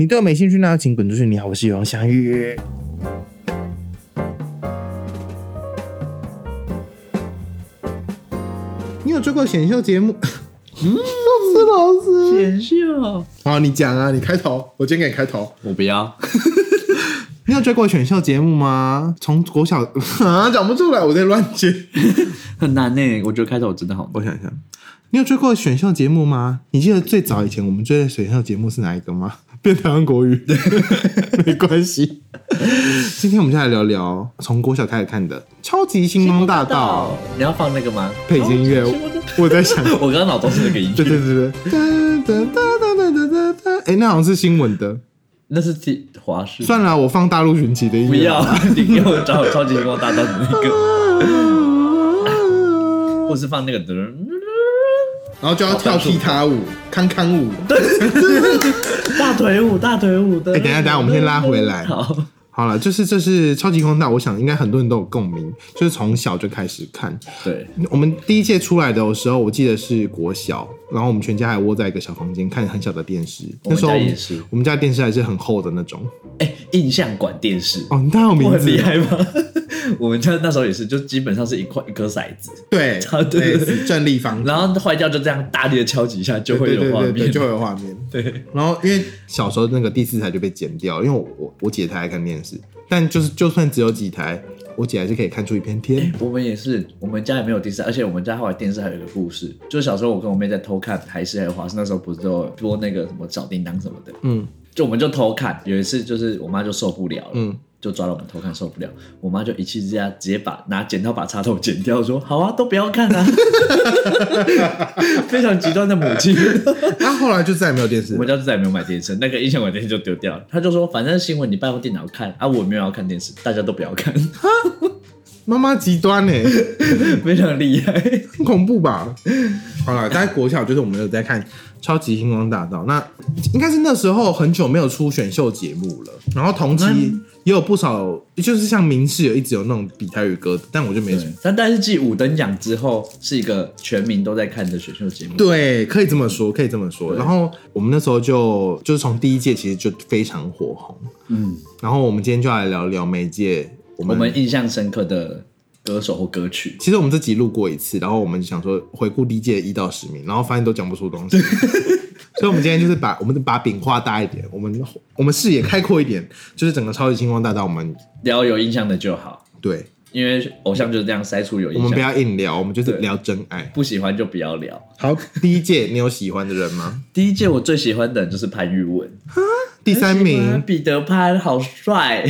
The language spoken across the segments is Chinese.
你对我没兴趣，那请滚出去。你好，我是王祥宇。你有追过选秀节目？嗯，是老师。选秀，好，你讲啊，你开头，我今天给你开头。我不要。你有追过选秀节目吗？从国小 啊，讲不出来，我在乱接，很难呢。我觉得开头真的好。我想想，你有追过选秀节目吗？你记得最早以前我们追的选秀节目是哪一个吗？变台湾国语，没关系。今天我们就来聊聊从国小开始看的《超级星光大道》。你要放那个吗？配音乐，我在想，我刚刚脑中是那个音乐。对对对对。哒哒哒哒哒哒哒。哎，那好像是新闻的。那是华视。算了，我放大陆寻奇的音乐。不要，你给我找超级星光大道的那个，或是放那个的。然后就要跳踢踏舞、康康舞，对，大腿舞、大腿舞的。哎，等下，等下，我们先拉回来。好，好了，就是这是超级空大，我想应该很多人都有共鸣，就是从小就开始看。对，我们第一届出来的时候，我记得是国小，然后我们全家还窝在一个小房间看很小的电视。那时候我们家电视还是很厚的那种。哎，印象馆电视哦，你太有名字，厉害吗？我们家那时候也是，就基本上是一块一颗骰子，对，对，正立方，然后坏掉就这样大力的敲几下就会有画面，就会有画面。对，然后因为小时候那个第四台就被剪掉，因为我我姐她爱看电视，但就是就算只有几台，我姐还是可以看出一片天。我们也是，我们家也没有第四，而且我们家后来电视还有一个故事，就是小时候我跟我妹在偷看台视还有华视，那时候不是都播那个什么小叮当什么的，嗯，就我们就偷看，有一次就是我妈就受不了了，嗯。就抓了我们偷看受不了，我妈就一气之下直接把拿剪刀把插头剪掉，说好啊，都不要看啊，非常极端的母亲。她后来就再也没有电视，我们家就再也没有买电视，那个音响管电视就丢掉了。他就说，反正新闻你拜用电脑看啊，我没有要看电视，大家都不要看。妈妈极端呢，非常厉害，很恐怖吧？好了，在国小就是我们有在看《超级星光大道》，那应该是那时候很久没有出选秀节目了，然后同期。也有不少，就是像明视有一直有那种比台语歌，但我就没。但但是继五等奖之后，是一个全民都在看的选秀节目。对，可以这么说，可以这么说。然后我们那时候就就是从第一届其实就非常火红，嗯。然后我们今天就来聊聊每届我们印象深刻的歌手或歌曲。其实我们这集录过一次，然后我们想说回顾第一届一到十名，然后发现都讲不出东西。所以，我们今天就是把我们把饼画大一点，我们我们视野开阔一点，就是整个超级星光大道，我们聊有印象的就好。对，因为偶像就是这样筛出有印象。我们不要硬聊，我们就是聊真爱。不喜欢就不要聊。好，第一届你有喜欢的人吗？第一届我最喜欢的就是潘玉文。第三名，彼得潘好帅，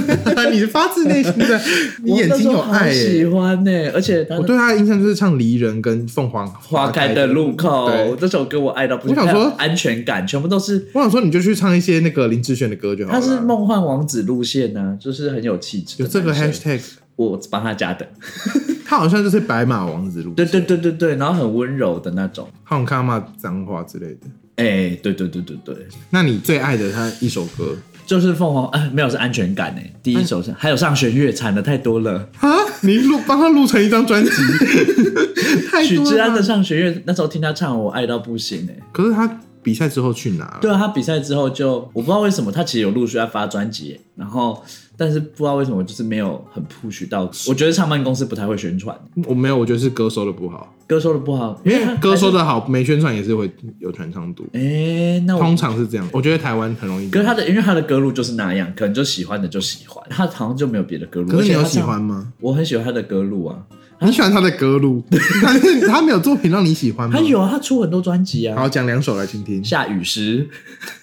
你发自内心的，你眼睛有爱，喜欢呢。而且我对他的印象就是唱《离人》跟《凤凰花开的路口》这首歌，我爱到不行。我想说安全感全部都是。我想说你就去唱一些那个林志炫的歌就好了。他是梦幻王子路线呢，就是很有气质。有这个 hashtag，我帮他加的。他好像就是白马王子路线，对对对对对，然后很温柔的那种，他很看骂脏话之类的。哎，对对对对对，那你最爱的他一首歌？就是凤凰，哎，没有是安全感哎，第一首是，还有上弦月，惨的太多了。啊！你录帮他录成一张专辑，许志安的上弦月，那时候听他唱，我爱到不行哎。可是他比赛之后去哪？对啊，他比赛之后就我不知道为什么，他其实有陆续在发专辑，然后。但是不知道为什么，就是没有很 push 到。我觉得唱片公司不太会宣传。我没有，我觉得是歌收的不好。歌收的不好，因为歌收的好，没宣传也是会有传唱度。哎，那通常是这样。我觉得台湾很容易。可是他的，因为他的歌路就是那样，可能就喜欢的就喜欢。他好像就没有别的歌路。可是你有喜欢吗？我很喜欢他的歌路啊。你喜欢他的歌路？但 是他没有作品让你喜欢吗？他有啊，他出很多专辑啊。好，讲两首来听听。下雨时，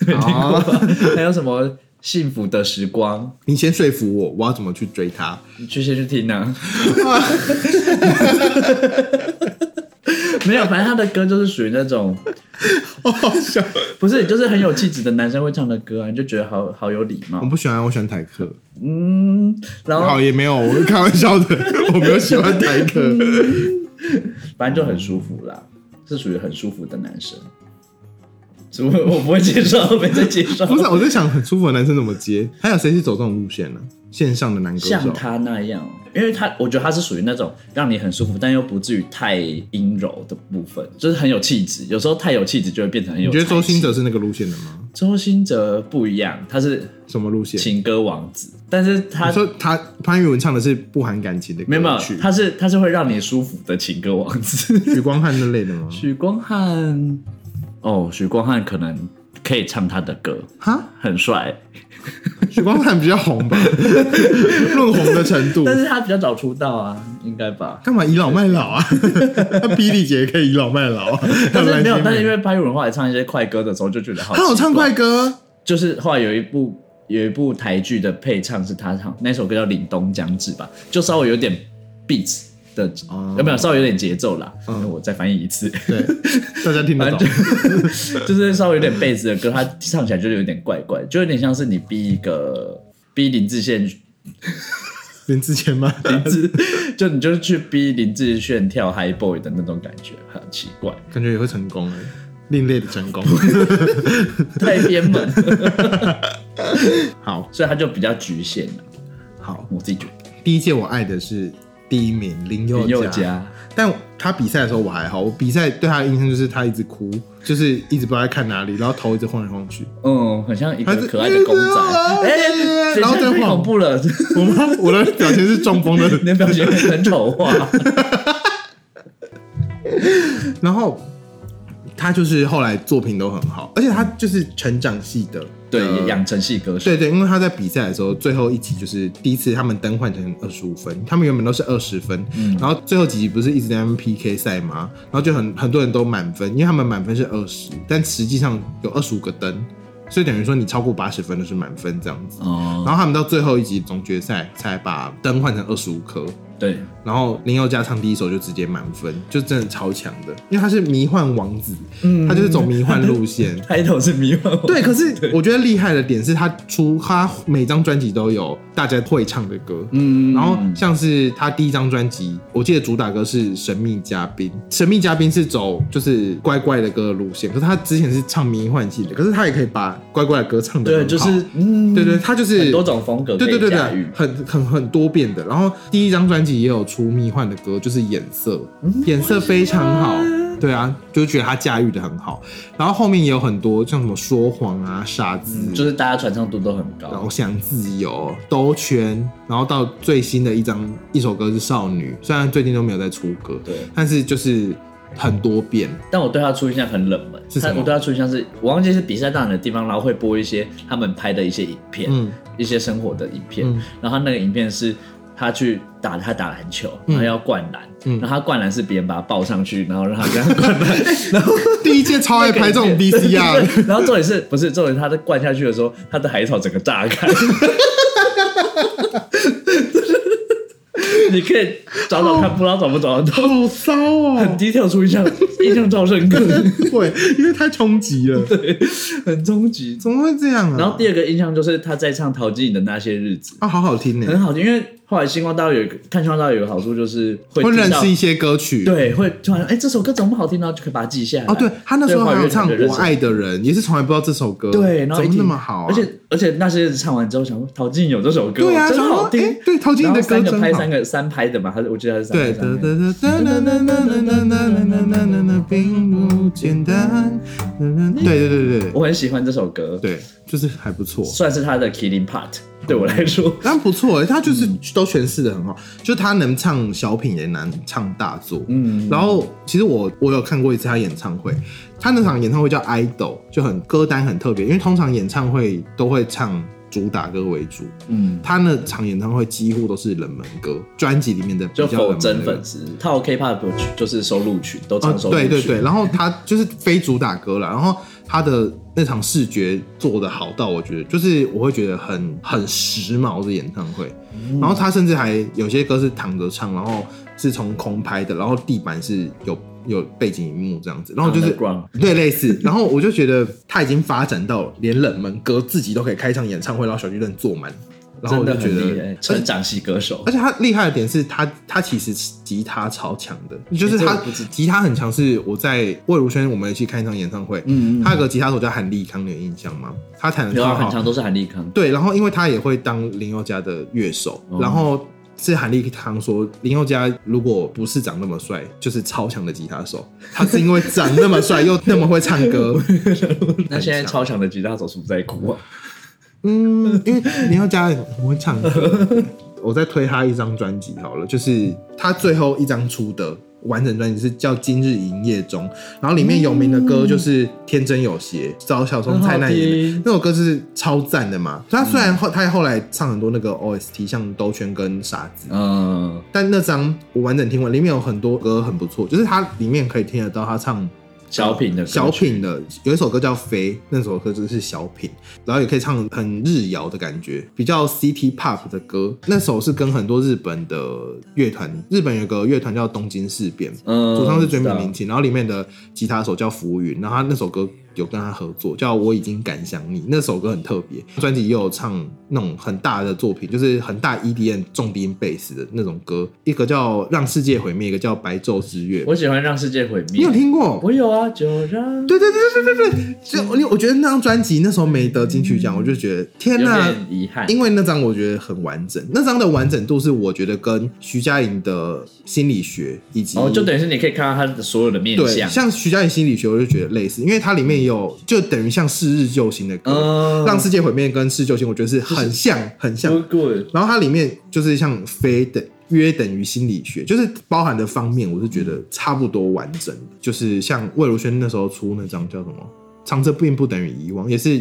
没听过。还有什么？幸福的时光，你先说服我，我要怎么去追他？你去先去听啊。没有，反正他的歌就是属于那种，好笑，不是，就是很有气质的男生会唱的歌啊，你就觉得好好有礼貌。我不喜欢，我喜欢台客。嗯，然后好也没有，我开玩笑的，我没有喜欢台客，反正就很舒服啦，是属于很舒服的男生。我我不会接受，没在接受。不是，我在想很舒服的男生怎么接？还有谁是走这种路线呢？线上的男歌手像他那样，因为他我觉得他是属于那种让你很舒服，但又不至于太阴柔的部分，就是很有气质。有时候太有气质就会变成很有。你觉得周星哲是那个路线的吗？周星哲不一样，他是什么路线？情歌王子，但是他你说他潘越文唱的是不含感情的歌没有没有曲，，他是他是会让你舒服的情歌王子。许光汉那类的吗？许光汉，哦，许光汉可能可以唱他的歌，哈，很帅，许光汉比较红吧，论红的程度。但是他比较早出道啊，应该吧？干嘛倚老卖老啊？他霹雳姐也可以倚老卖老啊。但是没有，但是因为为潘越文后来唱一些快歌的时候，就觉得好。他有唱快，歌，就是后来有一部有一部台剧的配唱是他唱，那首歌叫《凛冬将至》吧，就稍微有点 beat 的，哦有没有稍微有点节奏啦？嗯我再翻译一次。对，大家听得懂。就 就是稍微有点贝斯的歌，它唱起来就有点怪怪，就有点像是你逼一个逼林志炫，林志炫吗？林志就你就是去逼林志炫跳 High Boy 的那种感觉，很奇怪，感觉也会成功哎，另类的成功。太偏门，好所以他就比较局限了。好，我自己觉得第一届我爱的是第一名林宥林宥嘉，但他比赛的时候我还好，我比赛对他的印象就是他一直哭，就是一直不知道在看哪里，然后头一直晃来晃去。嗯，很像一个可爱的公仔，哎，然后太恐怖了，我妈？我的表情是中风的，你的表情很丑化。然后他就是后来作品都很好，而且他就是成长系的，对，呃养成系歌手，对对，因为他在比赛的时候，最后一集就是第一次他们灯换成二十五分，他们原本都是二十分，嗯然后最后几集不是一直在 PK 赛吗？然后就很很多人都满分，因为他们满分是二十，但实际上有二十五个灯，所以等于说你超过八十分都是满分这样子。哦，然后他们到最后一集总决赛才把灯换成二十五颗，对，然后林宥嘉唱第一首就直接满分，就真的超强的，因为他是迷幻王子，嗯。他就是走迷幻路线。开头是迷幻王，对，可是我觉得厉害的点是他出他每张专辑都有大家会唱的歌，嗯，然后像是他第一张专辑，我记得主打歌是《神秘嘉宾》，神秘嘉宾是走就是乖乖的歌的路线，可是他之前是唱迷幻系的，可是他也可以把乖乖的歌唱的对，就是嗯，对对，他就是很多种风格对对对对，很很很多变的。然后第一张专辑也有出迷幻的歌，就是眼色，嗯眼色非常好。对啊，就是觉得他驾驭的很好。然后后面也有很多像什么说谎啊、傻子，就是大家传唱度都很高然高。后想自由、兜圈，然后到最新的一张一首歌是少女，虽然最近都没有在出歌，对，但是就是很多遍。但我对他出印象很冷门，是什我对他出印象是我忘记是比赛到哪个地方，然后会播一些他们拍的一些影片，嗯一些生活的影片，嗯然后他那个影片是。他去打他打篮球，然后要灌篮，嗯然后他灌篮是别人把他抱上去，然后让他这样灌篮，然 后第一届超爱拍这种 VCR，然后重点是不是重点？他在灌下去的时候，他的海草整个炸开。你可以找找看，不知道找不找得到。好骚哦！很低调出印象，印象超深刻，对，因为太冲击了，对很终极。怎么会这样啊？然后第二个印象就是他在唱陶晶莹的那些日子，啊，好好听呢，很好听。因为后来星光大道有一个看星光大道有个好处就是会,认识一些歌曲，对，会突然哎这首歌怎么不好听呢？就可以把它记下来。哦，对他那时候还唱《我爱的人》，也是从来不知道这首歌，对，然后那么好、而且而且那些人唱完之后想说陶晶莹有这首歌，对啊，真好听。对，陶晶莹的歌真拍三个三拍的嘛，还是我记得还是三拍的。对对对对对对对对对对对对对对，并不简单。对对对对，我很喜欢这首歌，对，就是还不错，算是他的 killing part。对我来说。但不错哎，他就是都诠释的很好，就他能唱小品也能唱大作。嗯，然后其实我我有看过一次他演唱会，他那场演唱会叫 idol，就很歌单很特别，因为通常演唱会都会唱主打歌为主，嗯，他那场演唱会几乎都是冷门歌，专辑里面的比就否较真粉丝，套 K-pop 曲就是收录曲，都哦唱收，录曲。对对对，然后他就是非主打歌了，然后他的那场视觉做的好到，我觉得就是我会觉得很很时髦的演唱会，嗯然后他甚至还有些歌是躺着唱，然后是从空拍的，然后地板是有有背景荧幕这样子，然后就是对类似，然后我就觉得他已经发展到连冷门歌自己都可以开场演唱会，然后小巨蛋坐满，然后我真就觉得成长系歌手而。且他厉害的点是他，他其实吉他超强的，就是他吉他很强。是我在魏如萱我们一起看一场演唱会，嗯嗯他有个吉他手叫韩立康，你有印象吗？他弹的有超好，啊很强都是韩立康，对。然后因为他也会当林宥嘉的乐手，哦然后是韩立康说林宥嘉如果不是长那么帅，就是超强的吉他手。他是因为长那么帅又那么会唱歌。那现在超强的吉他手是不是在哭啊？嗯，因为林宥嘉很会唱歌。我再推他一张专辑好了，就是他最后一张出的完整专辑是叫《今日营业中》，然后里面有名的歌就是《天真有邪》，找小松菜奈演的那首歌是超赞的嘛。他虽然后他后来唱很多那个 OST，像兜圈跟傻子，嗯，但那张我完整听完，里面有很多歌很不错，就是他里面可以听得到他唱。小品的小品的有一首歌叫《飞》，那首歌就是小品，然后也可以唱很日摇的感觉，比较 City Pop 的歌。那首是跟很多日本的乐团，日本有个乐团叫东京事变，嗯主唱是追名林檎，然后里面的吉他手叫浮云，然后他那首歌。有跟他合作，叫我已经敢想你那首歌很特别，专辑也有唱那种很大的作品，就是很大 EDM 重低音贝斯的那种歌，一个叫让世界毁灭，一个叫白昼之月。我喜欢让世界毁灭，你有听过？我有啊，就让对对对对对对对，就我我觉得那张专辑那时候没得金曲奖，我就觉得天呐，遗憾，因为那张我觉得很完整，那张的完整度是我觉得跟徐佳莹的心理学以及哦，就等于是你可以看到他的所有的面相，像徐佳莹心理学，我就觉得类似，因为它里面。有就等于像是日救星的歌，让世界毁灭跟世救星，我觉得是很像很像。然后它里面就是像非等约等于心理学，就是包含的方面，我是觉得差不多完整。就是像魏如萱那时候出那张叫什么？长着并不等于遗忘，也是，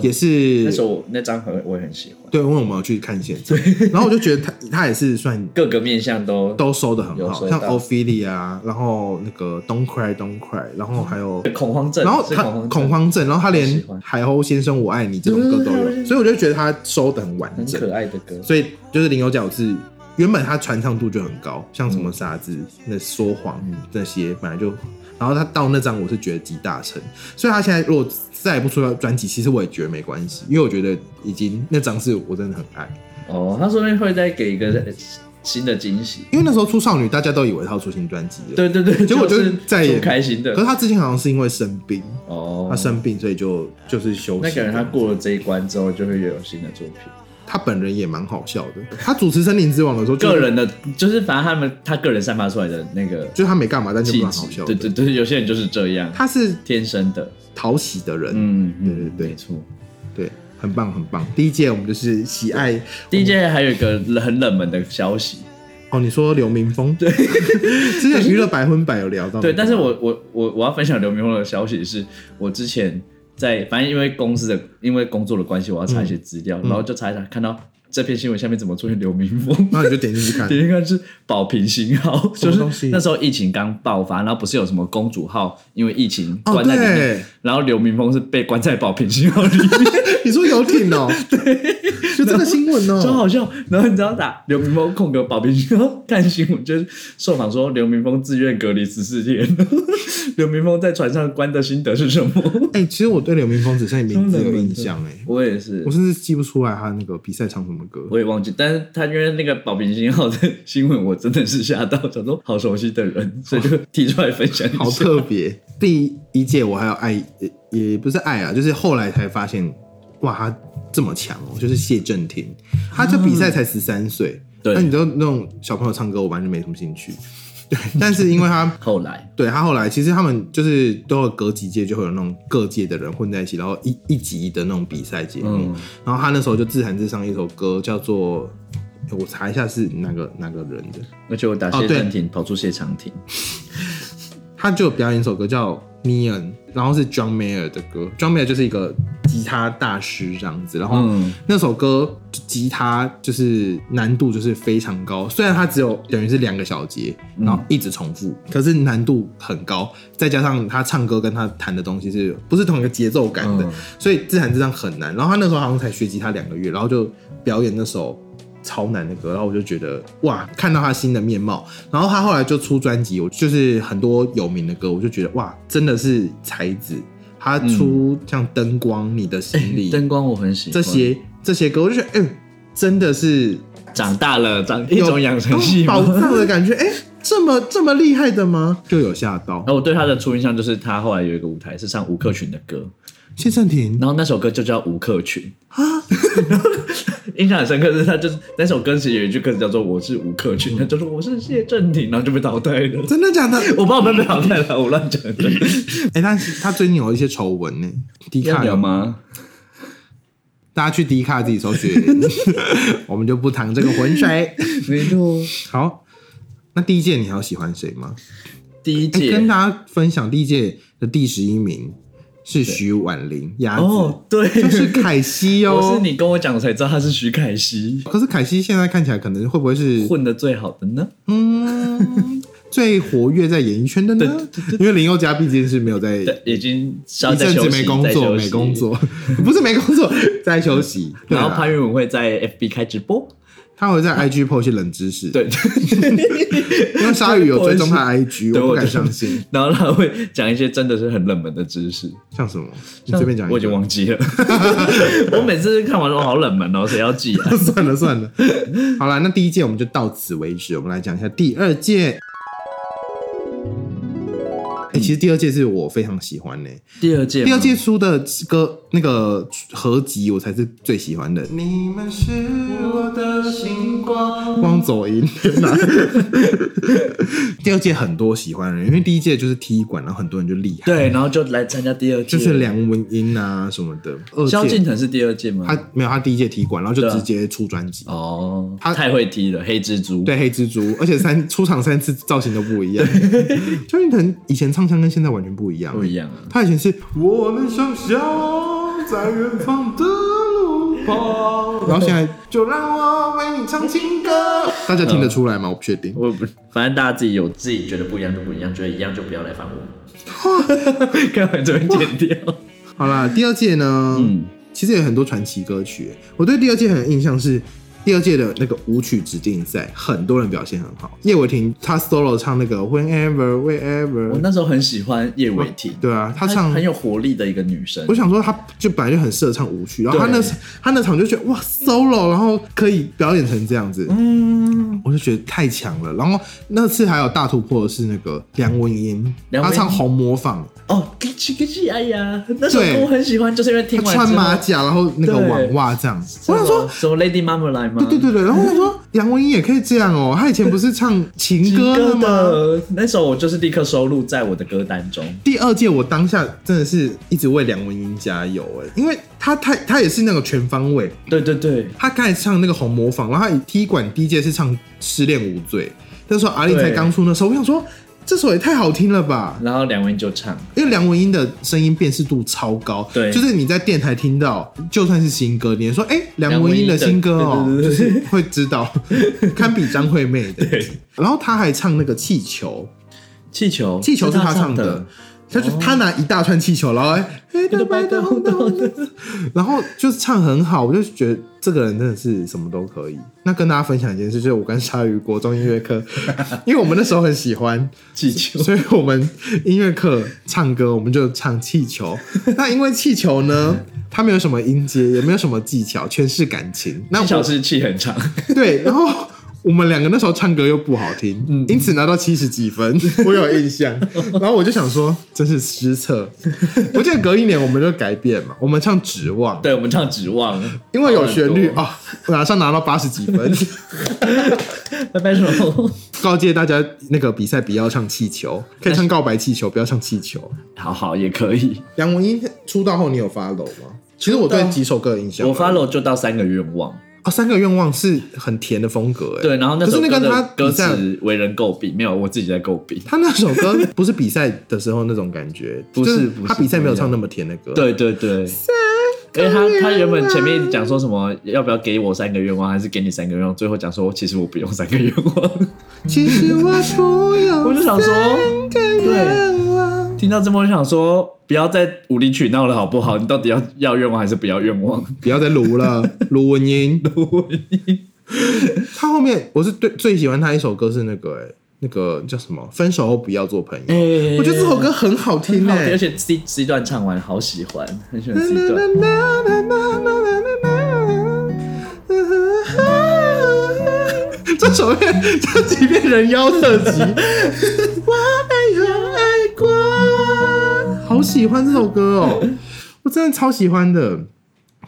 也是那时候那张很我也很喜欢。对，因为我们有去看现场，然后我就觉得他他也是算各个面相都都收的很好，像 Ophelia，然后那个 Don't Cry Don't Cry，然后还有 恐慌症，然后他恐慌症，然后他连海鸥先生我爱你这种歌都有，所以我就觉得他收的很完整，很可爱的歌。所以就是林有角是原本他传唱度就很高，像什么傻子那说谎那些本来就。然后他到那张，我是觉得集大成，所以他现在如果再也不出专辑，其实我也觉得没关系，因为我觉得已经那张是我真的很爱。哦，他说不定会再给一个新的惊喜，因为那时候出少女，大家都以为他要出新专辑了。对对对，结果就是再也开心的。可是他之前好像是因为生病哦，他生病所以就就是休息。那可能他过了这一关之后，就会又有新的作品。他本人也蛮好笑的。他主持《森林之王》的时候，个人的，就是反正他们他个人散发出来的那个，就是他没干嘛，但就蛮好笑。对对对，有些人就是这样。他是天生的讨喜的人。嗯，对对对，没错，对，很棒很棒。第一届我们就是喜爱。第一届还有一个很冷门的消息。哦，你说刘明峰？对，之前娱乐百分百有聊到。对，但是我我我我要分享刘明峰的消息是，我之前在反正因为公司的因为工作的关系，我要查一些资料，然后就查一查看到。这篇新闻下面怎么出现刘明峰？那你就点进去看，点进去看是保平星号，就是那时候疫情刚爆发，然后不是有什么公主号因为疫情关在里面，然后刘明峰是被关在保平星号里面。你说游艇哦？对，就这个新闻哦，超好笑。然后你知道打刘明峰空格保平星号看新闻，就是受访说刘明峰自愿隔离十四天。刘明峰在船上关的心得是什么？哎，其实我对刘明峰只剩名字有印象，哎，我也是，我甚至记不出来他那个比赛场什么。我也忘记，但是他因为那个保平星号的新闻，我真的是吓到，想说好熟悉的人，所以就提出来分享一下。好特别，第一届我还有爱，也不是爱啊，就是后来才发现，哇，他这么强哦，就是谢震廷，他这比赛才十三岁，那你知道那种小朋友唱歌，我完全没什么兴趣。对，但是因为他 后来，对他后来，其实他们就是都有隔几届就会有那种各界的人混在一起，然后一一集的那种比赛节目。然后他那时候就自弹自唱一首歌，叫做我查一下是哪个哪个人的。而且我打谢长廷跑出谢长廷，他就表演一首歌叫。Neon，然后是 John Mayer 的歌，John Mayer 就是一个吉他大师这样子，然后那首歌吉他就是难度就是非常高，虽然它只有等于是两个小节，然后一直重复，可是难度很高，再加上他唱歌跟他弹的东西是不是同一个节奏感的，所以自弹自唱很难。然后他那时候好像才学吉他两个月，然后就表演那首。超难的歌，然后我就觉得哇，看到他新的面貌，然后他后来就出专辑，我就是很多有名的歌，我就觉得哇，真的是才子。他出像灯光，你的心里，灯光我很喜欢这些这些歌，我就觉得哎，真的是长大了，长一种养成系宝藏的感觉，哎，这么这么厉害的吗？就有吓到。然后我对他的初印象就是他后来有一个舞台是唱吴克群的歌，谢振廷，然后那首歌就叫吴克群啊。印象很深刻，是他就是那首歌词有一句歌词叫做“我是吴克群”，他就说我是谢振廷，然后就被淘汰了。真的假的？我不知道有没有被淘汰了，我乱讲的。哎、但是他最近有一些丑闻呢，低要卡聊吗？大家去低卡自己搜寻，我们就不淌这个浑水。没错，好，那第一届你还有喜欢谁吗？哎、第一届跟大家分享第一届的第十一名是徐婉玲，鸭子，哦，对，就是凯西哦。我是你跟我讲，我才知道他是徐凯西，可是凯西现在看起来可能会不会是混的最好的呢。嗯最活跃在演艺圈的呢？因为林宥嘉毕竟是没有在，已经一阵子没工作，没工作，不是没工作，在休息。然后潘越文会在 FB 开直播，他会在 IG po 一些冷知识，对，因为鲨鱼有追踪他 IG，对我不敢相信。然后他会讲一些真的是很冷门的知识，像什么？你随便讲我已经忘记了。我每次看完都好冷门哦，谁要记啊？算了算了，好了，那第一届我们就到此为止。我们来讲一下第二届。哎、其实第二届是我非常喜欢的、第二届，第二届出的歌那个合集，我才是最喜欢的。你们是我的星光，光走音！第二届很多喜欢的人，因为第一届就是踢馆，然后很多人就厉害，对，然后就来参加第二届，就是梁文音啊什么的。萧敬腾是第二届吗？他没有，他第一届踢馆，然后就直接出专辑。哦，他太会踢了，黑蜘蛛。对，黑蜘蛛，而且三 出场三次造型都不一样。萧敬腾以前唱腔跟现在完全不一样，不一样啊。他以前是我能想象在远方的路旁，然后现在就让我为你唱情歌。大家听得出来吗？我不确定。我不，反正大家自己有自己觉得不一样就不一样，觉得一样就不要来烦我。看完这边剪掉。好啦，第二届呢，嗯其实有很多传奇歌曲。我对第二届很有印象是。第二届的那个舞曲指定赛，很多人表现很好。叶伟霆他 solo 唱那个 Whenever Wherever，我那时候很喜欢叶伟霆，对啊，他她唱很有活力的一个女生。我。想说，他就本来就很适合唱舞曲，然后他那对。他那场就觉得哇 solo，然后可以表演成这样子，嗯，我就觉得太强了。然后那次还有大突破的是那个梁文音，梁文音。他唱《红模仿哦，咯叽咯叽，哎呀，那首对。歌我很喜欢，就是因为》，听他完穿马甲，然后那个网袜这样。我想说，什么 Lady Marmalade 吗？对对对，然后我想说，梁文英也可以这样哦，他以前不是唱情情歌的歌吗？的那首我就是立刻收录在我的歌单中。第二届我当下真的是一直为梁文音加油哎，因为他他他也是那个全方位，对对对，他刚才唱那个红模仿，然后他踢馆第一届是唱《失恋无罪》，那时候阿令才刚出，那时候我想说这首也太好听了吧，然后梁文音就唱，因为梁文音的声音辨识度超高，对。就是你在电台听到，就算是新歌，你也说哎、梁文音的新歌哦，就是会知道，堪比张惠妹的。对。然后他还唱那个气球，气球，气球是他唱的。的。。他就他拿一大串气球，然后哎黑的白的红的红的，然后就是唱很好，我就觉得这个人真的是什么都可以。那跟大家分享一件事，就是我跟鲨鱼国中音乐课，因为我们那时候很喜欢 气球，所以我们音乐课唱歌，我们就唱气球。那因为气球呢，它没有什么音阶，也没有什么技巧，全是感情。那我是气很长，对，然后我们两个那时候唱歌又不好听，嗯因此拿到七十几分，我有印象。然后我就想说，真是失策。我记得隔一年我们就改变嘛，我们唱《指望》，对我们唱指望，因为有旋律好啊、马上拿到八十几分。拜拜手，告诫大家，那个比赛不要唱气球，可以唱告白气球，不要唱气球。好好也可以。梁文音出道后，你有 follow 吗？其实我对几首歌有印象。我 follow 就到三个愿望，哦，三个愿望是很甜的风格，哎，对，然后那可首歌的是那个他歌比赛，词为人诟病，没有我自己在诟病。他那首歌不是比赛的时候那种感觉，不是就不是他比赛没有唱那么甜的歌，，对对对，因为他他原本前面讲说什么要不要给我三个愿望，还是给你三个愿望，最后讲说其实我不用三个愿望，其实我不用 我就想说，三个愿望，听到这么想说不要再无理取闹了好不好？你到底要要愿望还是不要愿望？不要再撸了，卢文英，他后面我是最最喜欢他一首歌是那个哎、那个叫什么？分手后不要做朋友。哎我觉得这首歌很好听哎、很好听，而且 C C 段唱完好喜欢，很喜欢 C 段。这首歌这几遍人妖特辑，喜欢这首歌哦，我真的超喜欢的。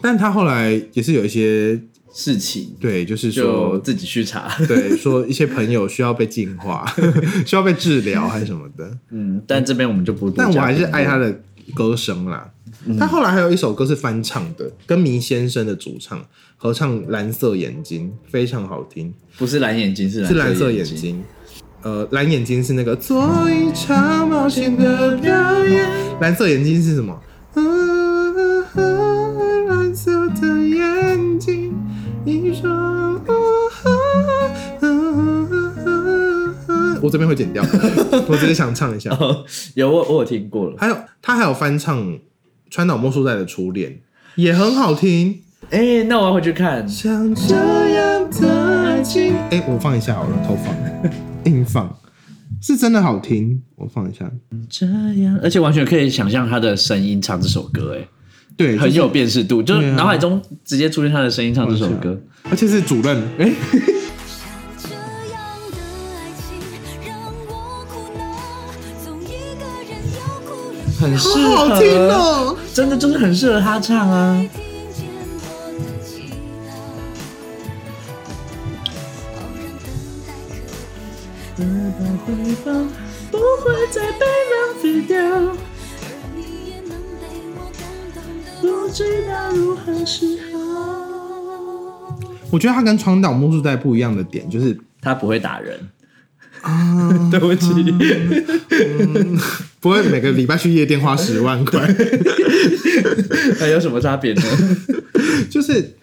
但他后来也是有一些事情，对，就是就说，自己去查。对，说一些朋友需要被净化，需要被治疗还是什么的。嗯，但这边我们就不但。我还是爱他的歌声啦。他后来还有一首歌是翻唱的，跟迷先生的主唱合唱《蓝色眼睛》，非常好听，不是蓝眼睛，是是蓝色眼睛。呃，蓝眼睛是那个做一场冒险的表演，蓝色眼睛是什么？蓝色的眼睛，一双。我这边会剪掉，我只是想唱一下。哦，有我我有听过了。还有他还有翻唱川岛茉树在的《初恋》，也很好听。哎、那我要回去看。像这样的爱情，哎、我放一下好了，偷放，硬放，是真的好听。我放一下，这样，而且完全可以想象他的声音唱这首歌，哎，对，很有，辨识度，就是脑海中直接出现他的声音唱这首歌。而且是主任，哎、这样的爱情让我一个人。很适合，好好听哦。真的就是很适合他唱啊。不会再被浪费掉，而你也能被我感动的。不知道如何是好。我觉得他跟川岛木树代不一样的点就是，他不会打人，啊对不起。不会每个礼拜去夜店花十万块，还有什么差别呢？就是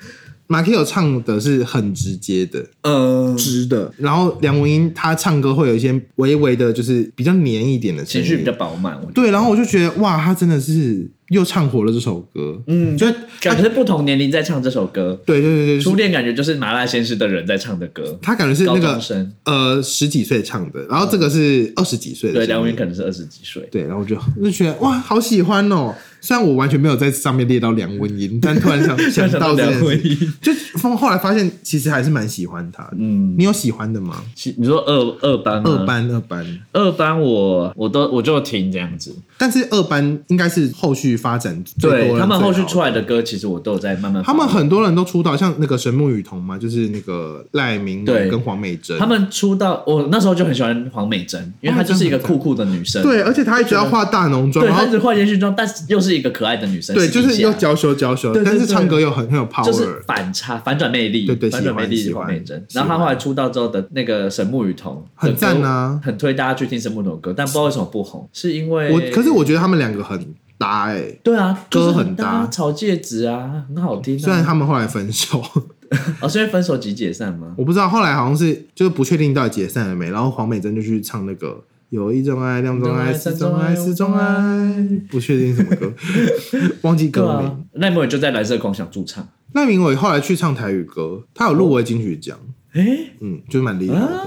马 k 有唱的是很直接的，呃，直的，然后梁文音她唱歌会有一些微微的，就是比较黏一点的情绪比较饱满。对，然后我就觉得哇，她真的是又唱活了这首歌，嗯，就感觉是不同年龄在唱这首歌。对对对对，初是恋感觉就是麻辣鲜师的人在唱的歌，他感觉是那高个。呃十几岁唱的，然后这个是二十几岁的梁文音可能是二十几岁。对，然后我就我就觉得哇，好喜欢哦。虽然我完全没有在上面列到梁文音，但突然想想到梁文事，音，就后后来发现其实还是蛮喜欢他的。嗯，你有喜欢的吗？其你说二二班吗？二班二班，二班我我都我就听这样子。但是二班应该是后续发展最多他们后续出来的歌，其实我都有在慢慢。他们很多人都出道，像那个神木雨桐嘛，就是那个赖明对跟黄美珍，他们出道，我那时候就很喜欢黄美珍，因为她就是一个酷酷的女生。对，而且她一直要化大浓妆，对，然后她一直化烟熏妆，但是又是一个可爱的女生。对，就是又娇羞娇羞，但是唱歌又很很有 power，就是反差、反转魅力，对对反转魅力黄美珍。然后她后来出道之后的那个神木雨桐，很赞啊，很推大家去听神木雨桐的歌，但不知道为什么不红，是因为我可是我觉得他们两个很搭哎、对啊，就是歌很搭草戒指啊，很好听、啊。虽然他们后来分手，哦，是因为分手即解散吗？我不知道后来好像是就是不确定到底解散了没，然后黄美珍就去唱那个。有一种爱，两种爱，四种爱，四种爱，不确定什么歌，忘记歌名。啊，赖明伟就在蓝色狂想驻唱。赖明伟后来去唱台语歌，他有入围金曲奖，哎、嗯，就是蛮厉害的。啊，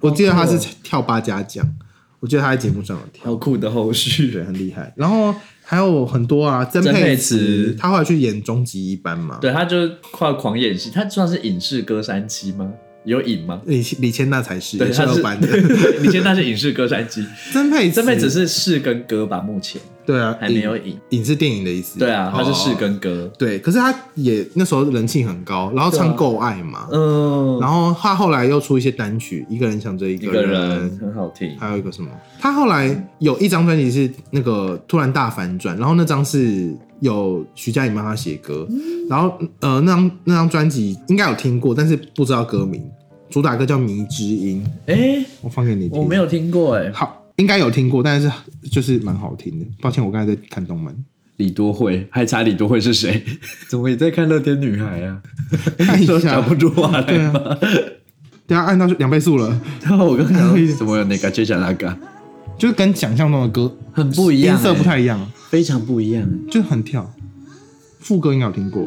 我记得他是跳八家奖，我记得他在节目上有跳，好酷的后续。对，很厉害。然后还有很多啊，曾曾沛沛慈慈，他后来去演终极一班嘛，对，他就快狂演戏，他算是影视歌三期吗？有影吗？李李千娜才是对，也是他是二班的，李千娜是影视歌山七，曾沛慈曾沛只是视跟歌吧，目前对啊，还没有影影。影视电影的意思，对啊，他是视哦跟歌。对，可是他也那时候人气很高，然后唱够爱》嘛，嗯，然后他后来又出一些单曲，一个人想着一个一个人很好听。还有一个什么？他后来有一张专辑是那个突然大反转，然后那张是有徐佳莹帮他写歌，然后呃那张那张专辑应该有听过，但是不知道歌名。主打歌叫《迷之音》，哎，我放给你听。我没有听过哎。好，应该有听过，但是就是蛮好听的。抱歉，我刚才在看动漫。李多惠，还查李多惠是谁？怎么也在看乐天女孩啊？看一下讲，不出话对吗？等一下按到两倍速了，然后我刚刚想 怎么有那个接下那个就是跟想象中的歌很不一样音色不欸太一样，非常不一样。就很跳。副歌应该有听过。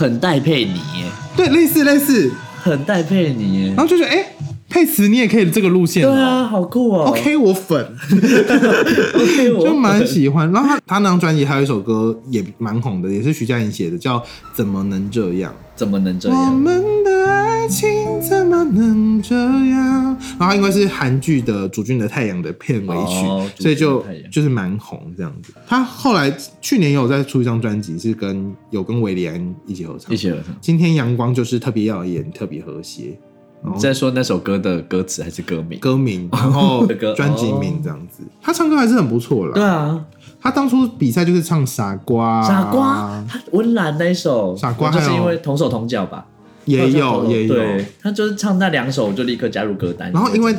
很戴佩妮耶，对，类似类似，很戴佩妮耶然。后就觉得哎、佩佩慈你也可以这个路线哦。对啊，好酷哦。OK，我粉，OK，我就蛮喜欢。然后他他那张专辑还有一首歌也蛮红的，也是徐佳莹写的，叫《怎么能这样》。怎么能这样我样？们的爱情怎么能这样？然后因为是韩剧的《主君的太阳》的片尾曲，哦所以就就是蛮红这样子。他后来去年有再出一张专辑，是跟有跟韦礼安一起合唱。一起合唱。今天阳光就是特别耀眼，特别和谐。你在说那首歌的歌词还是歌名？歌名，然后歌专辑名这样子。他唱歌还是很不错啦。对啊，他当初比赛就是唱傻瓜，傻瓜，他温岚那一首傻瓜就是因为同手同脚吧，也有也有。对，他就是唱那两首，我就立刻加入歌单。然后因为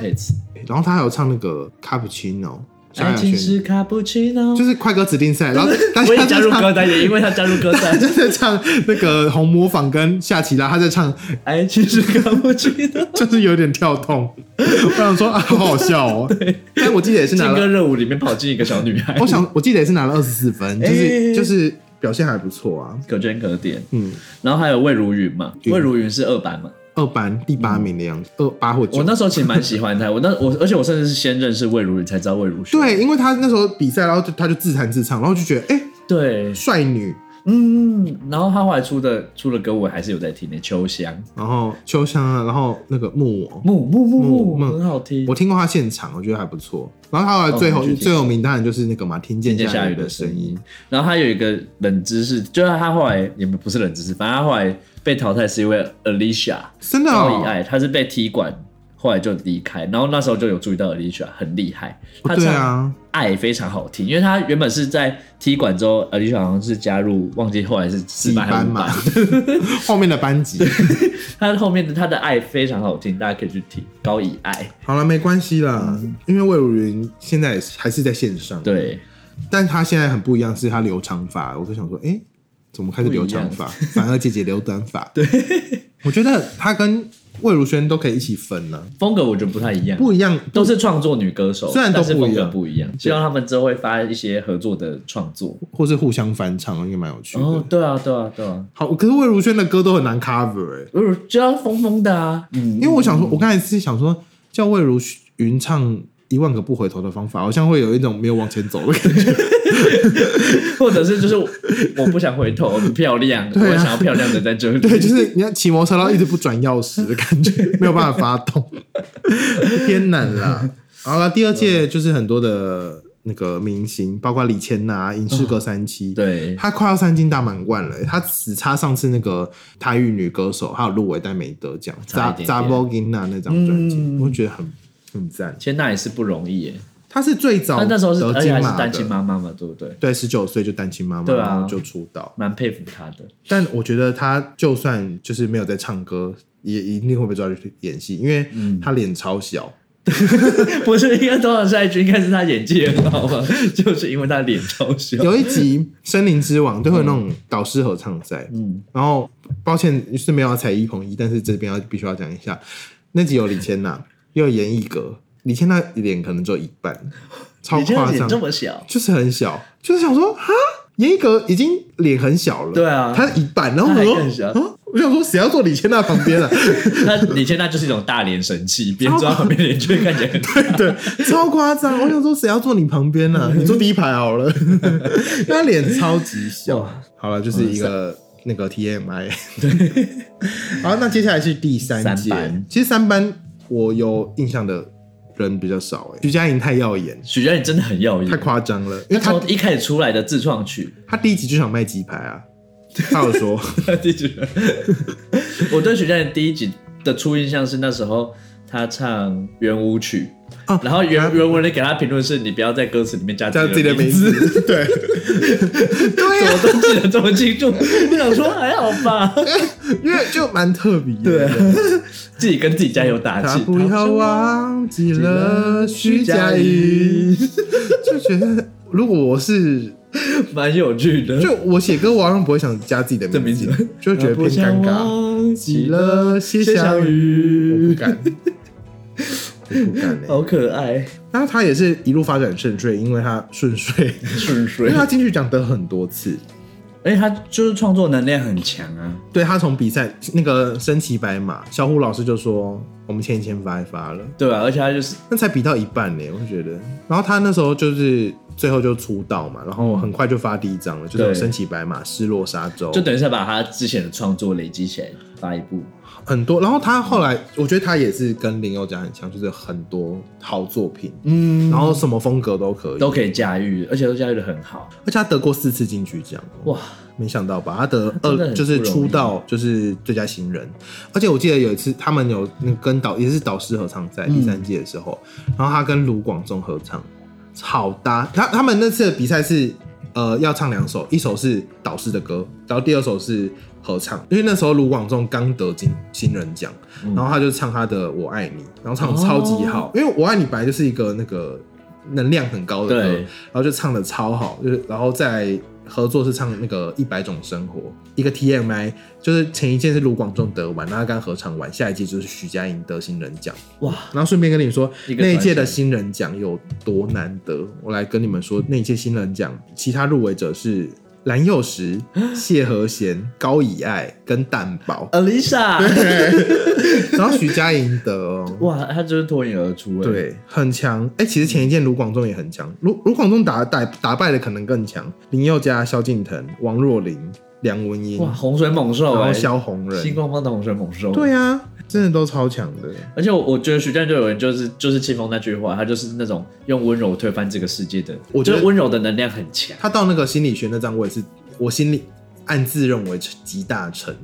然后他还有唱那个卡布奇诺，萧爱情是卡布奇诺，就是快歌指定赛，然后 大我也加入歌单，也因为他加入歌单。就在唱那个红模仿跟夏奇拉，他在唱，爱情是卡布奇诺，就是有点跳动。我想说啊，好好笑哦。对，但我记得也是拿歌热舞里面跑进一个小女孩，我想我记得也是拿了二十四分，就是、哎就是表现还不错啊。可圈可点。嗯，然后还有魏如云嘛，魏如云是二班嘛。二班第八名的样子，二八或九我。那时候其实蛮喜欢他，我那我而且我甚至是先认识魏如云才知道魏如雪。对，因为他那时候比赛，然后就他就自弹自唱，然后就觉得哎，对，帅女。嗯，然后他后来出的出的歌我还是有在听的，《秋香》然后秋香啊，然后那个木偶，木木木木木很好听我。听过他现场，我觉得还不错。然后他后来最后、最有名当然就是那个嘛，听见下雨雨的声的声音。，然后他有一个冷知识，就是他后来也不是冷知识，反正他后来被淘汰是因为 Alicia 真的哦，高以爱，他是被踢馆，后来就离开。然后那时候就有注意到 Alicia 很厉害，他哦对唱啊，爱非常好听，因为他原本是在踢馆之后，Alicia 好像是加入忘记后来是四几班还是五班嘛班，，后面的班级。他后面的他的爱非常好听，大家可以去听高以爱。好了，没关系啦，因为魏如云现在还是在线上，，对，但她现在很不一样，是她留长发，我就想说，哎、怎么开始留长发？反而姐姐留短发。对，我觉得她跟魏如萱都可以一起分呢、风格我觉得不太一样，不一样，都是创作女歌手，虽然都是风格不一样不一样。希望他们之后会发一些合作的创作。或是互相翻唱，应该蛮有趣的。哦，对啊，对啊，对啊，好，可是魏如萱的歌都很难 cover 哎、就要疯疯的啊，嗯，因为我想说，我刚才是想说叫魏如云唱。一万个不回头的方法，好像会有一种没有往前走的感觉。或者是就是我不想回头，很漂亮，我想要漂亮的在这里。对，就是你要骑摩托车，然后一直不转钥匙的感觉，没有办法发动，偏难啦。好了，第二届就是很多的那个明星，包括李千娜、影视歌三期，对，他快要三金大满贯了，他只差上次那个台语女歌手，还有入围但没得奖，扎扎波金娜那张专辑，嗯我觉得很很赞。千娜也是不容易耶，她是最早她那时候是得而且还是单亲，妈妈嘛，对不对？对，十九岁就单亲妈妈，对啊然后就出道。蛮佩服她的。但我觉得她就算就是没有在唱歌，也一定会被抓去演戏，因为嗯他脸超小。不是，应该多少下一句应该是她演技很好吧？就是因为她脸超小。有一集《森林之王》都会有那种导师合唱赛，嗯，然后抱歉是没有要踩一捧一，但是这边要必须要讲一下，那集有李千娜，又有严艺格，李千娜脸可能只有一半，超夸张，这么小，就是很小，就是想说哈，严艺格已经脸很小了，对啊。他一半，然后他我说我想说谁要坐李千娜旁边啊？那李千娜就是一种大脸神器，别人坐在旁边脸就会看起来很 大。对，超夸张！我想说，谁要坐你旁边呢、你坐第一排好了，因为他脸超级小。好了，就是一个那个 TMI。对，好，那接下来是第三届三班。其实三班我有印象的人比较少哎，徐佳莹太耀眼，许佳莹真的很耀眼。太，夸张了，因为他她从一开始出来的自创曲，他第一集就想卖鸡排啊，他有说，第一集，我对许佳莹第一集的初印象是那时候她唱圆舞曲，哦然后原原文的给他评论是你不要在歌词里面加加自己的名字，字，对，对啊，我都记得这么清楚，我想说还好吧，因为就蛮特别的。自己跟自己加油打气，他不要忘记了徐佳莹，就觉得如果我是蛮有趣的，就我写歌，我好像不会想加自己的名字名字，就会觉得偏尴尬。忘记了谢祥宇，我不敢，好可爱，然后他也是一路发展顺遂，因为他顺遂，顺遂。因为他金曲奖得很多次，而且他就是创作能力很强啊。对他从比赛那个身骑白马，小虎老师就说我们前一签发一发了，对啊，而且他就是那才比到一半呢，我觉得。然后他那时候就是最后就出道嘛，然后很快就发第一张了，就是有对身骑白马、失落沙洲，就等于是把他之前的创作累积起来发一部。很多。然后他后来，我觉得他也是跟林宥嘉很像，就是很多好作品，嗯，然后什么风格都可以，都可以驾驭，而且都驾驭的很好。而且他得过四次金曲奖，哇，没想到吧？他得二就是出道就是最佳新人，而且我记得有一次他们有那跟导也是导师合唱赛嗯第三季的时候，然后他跟卢广仲合唱，好搭。他他们那次的比赛是呃要唱两首，一首是导师的歌，然后第二首是合唱，因为那时候卢广仲刚得金新人奖，嗯。然后他就唱他的《我爱你》，然后唱得超级好，因为《我爱你》本来就是一个那个能量很高的歌，然后就唱的超好，就是然后再合作是唱那个一百种生活，一个 TMI，就是前一届是卢广仲得完，然后他刚合唱完，下一届就是徐佳莹得新人奖。哇，然后顺便跟你们说，一那一届的新人奖有多难得，我来跟你们说，那一届新人奖其他入围者是蓝又时、谢和弦、高以爱跟蛋宝，Alisa，然后徐佳莹得哦。哇，他就是脱颖而出哎。，对，很强。哎、其实前一件卢广仲也很强，卢卢广仲打打打败的可能更强，林宥嘉、萧敬腾、王若琳、梁文音，哇，洪水猛兽哎，然后萧红星人，光帮的洪水猛兽。对啊，真的都超强的。而且我我觉得徐佳莹就有人就是就是清风那句话，他就是那种用温柔推翻这个世界的，我觉得就是温柔的能量很强。他到那个心理学那张，我也是，我心里暗自认为集大成，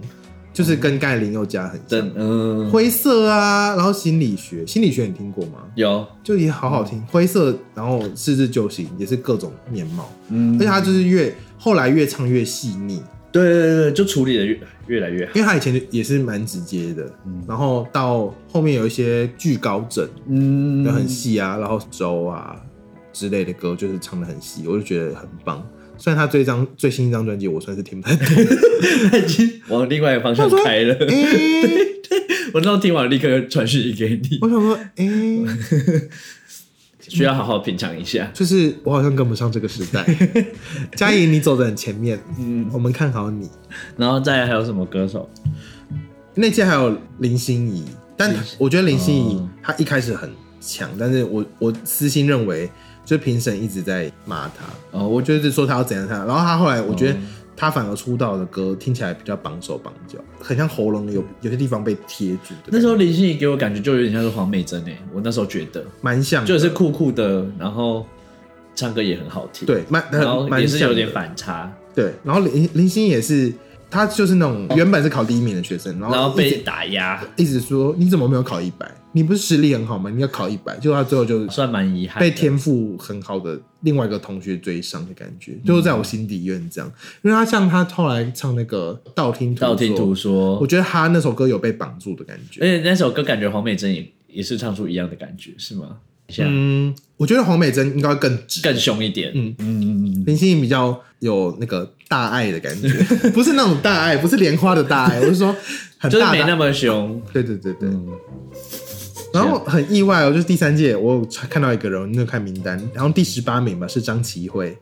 就是跟盖林又加很真像。嗯，灰色啊，然后心理学，心理学你听过吗？有就也好好听，灰色，然后四字救星也是各种面貌，嗯而且他就是越后来越唱越细腻，对对对对，就处理的越越来越好。因为他以前也是蛮直接的，然后到后面有一些巨高枕，嗯就很细啊，然后周啊之类的歌，就是唱的很细，我就觉得很棒。虽然他这张最新一张专辑我算是听不太懂，他 已经往另外一个方向开了。哎、我那时候听完立刻传讯息给你，我想说，哎、需要好好品尝一下。就是我好像跟不上这个时代。嘉怡，你走的很前面，嗯，我们看好你。然后再来还有什么歌手？那届还有林心怡，但我觉得林心怡哦她一开始很强，但是我我私心认为，就评审一直在骂她，哦，我我就是说她要怎样她，然后她后来我觉得哦她反而出道的歌听起来比较绑手绑脚，很像喉咙有有些地方被贴住的，那时候林心怡给我感觉就有点像是黄美珍诶，我那时候觉得蛮像，就是酷酷的，然后唱歌也很好听，，对，蛮然后蛮也是有点反差，对，然后林林心怡也是，她就是那种原本是考第一名的学生，然后然后被打压，一直说你怎么没有考一百？你不是实力很好吗？你要考一百，结果她最后就算蛮遗憾。被天赋很好的另外一个同学追上的感觉，就是在我心底有点这样。因为他像他后来唱那个道听途说道听途说我，觉得他那首歌有被绑住的感觉而。且那首歌感觉黄美珍也也是唱出一样的感觉，是吗？像嗯，我觉得黄美珍应该更直，更凶一点，嗯。嗯嗯嗯，林心怡比较有那个大爱的感觉，不是那种大爱，不是莲花的大爱，我是说很大的。就是没那么凶，对对对对。嗯，然后很意外哦，就是第三届我有看到一个人，那个看名单，然后第十八名吧是张琪慧，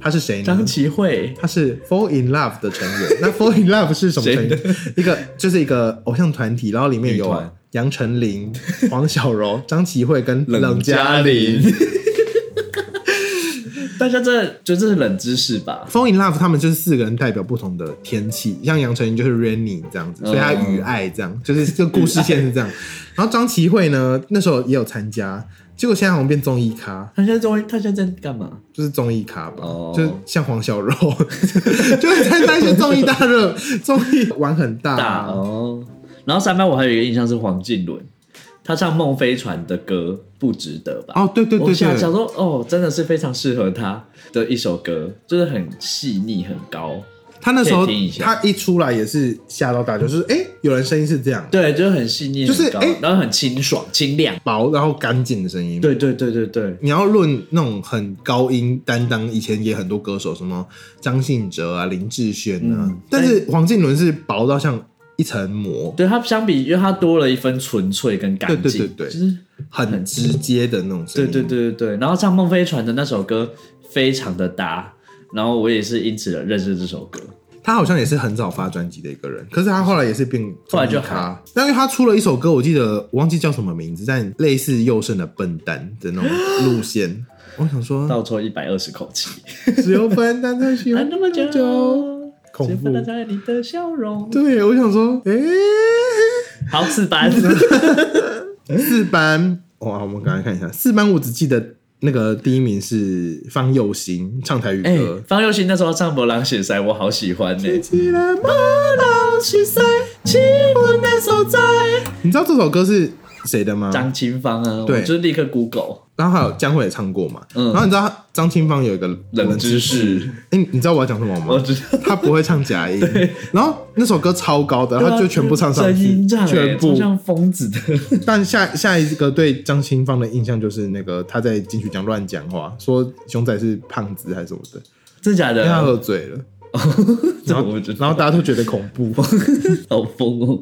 他是谁呢？张琪慧他是 Fall in Love 的成员。那 Fall in Love 是什么成员？一个就是一个偶像团体，然后里面有女团杨丞琳、黄小柔、张琪慧跟冷嘉嘉玲。大家这就这是冷知识吧？Fall in Love 他们就是四个人代表不同的天气，像杨丞琳就是 rainy 这样子，所以他雨爱这样，就是这个故事线是这样。然后张琪慧呢，那时候也有参加，结果现在好像变综艺咖，他现在综艺，他现在在干嘛？就是综艺咖吧，哦就是像黄小柔，就是参加一些综艺大热，综艺玩很大，大哦。然后三班我还有一个印象是黄靖伦，他唱《梦飞船》的歌不值得吧？哦，对对对我想想，说，哦，真的是非常适合他的一首歌，就是很细腻、很高，他那时候他一出来也是吓到大家，就是哎、诶有人声音是这样对，就是很细腻、就是哎然后很清爽、清亮。薄然后干净的声音，。对对对对对，你要论那种很高音担当，以前也很多歌手，什么张信哲啊、林志炫啊，嗯但是黄靖伦是薄到像一层膜，对它相比，因为它多了一分纯粹跟干净，对对对对就是很直接的那种声音。对对对对对。然后像《梦飞船》的那首歌非常的搭，然后我也是因此而认识这首歌。他好像也是很早发专辑的一个人，可是他后来也是变后来就综艺咖，但因为他出了一首歌，我记得我忘记叫什么名字，但类似佑胜的笨蛋的那种路线。我想说，倒抽一百二十口气，只有笨蛋才喜欢 那么久，恐怖只分在你的笑容。对，我想说，哎、好，四班，四班哇，我们刚才看一下，四班我只记得那个第一名是方佑兴唱台语哎歌，，方佑兴那时候唱《博朗写塞》，我好喜欢在。你知道这首歌是谁的吗？张清芳啊，对我就是立刻 Google 然后还有江蕙也唱过嘛。嗯然后你知道张清芳有一个冷知识，哎、你知道我要讲什么吗？我知道他不会唱假音，然后那首歌超高的，他就全部唱上去，唱，全部。像疯子的。但下下一个对张清芳的印象就是那个他在金曲奖乱讲话，说熊仔是胖子还是什么的，真假的因为他？喝醉了，这 然后我知道然后大家都觉得恐怖。好疯哦。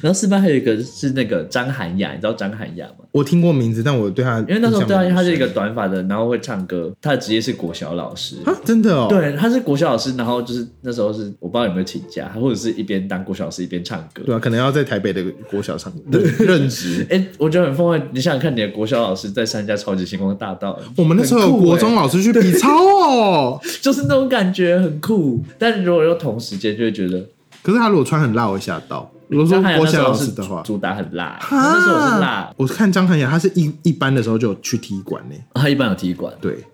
然后四班还有一个是那个张涵雅，你知道张涵雅吗？我听过名字，但我对他因为那时候对啊，因为他是一个短短发的，然后会唱歌，他的职业是国小老师。啊，真的哦，，对，他是国小老师，然后就是那时候是我不知道有没有请假，或者是一边当国小老师一边唱歌。对啊，可能要在台北的国小上 任任职。哎、我觉得很疯欸！你想想看，你的国小老师在参加超级星光大道，我们那时候有国中老师去比操哦，就是那种感觉很酷。但如果又同时间，就会觉得可是他如果穿很辣，我会吓到。如果说张涵雅国小那时候是老师的话，主打很辣，那时候我是辣，我看张涵雅，他是一一般的时候就有去踢馆呢。他一般有踢馆，对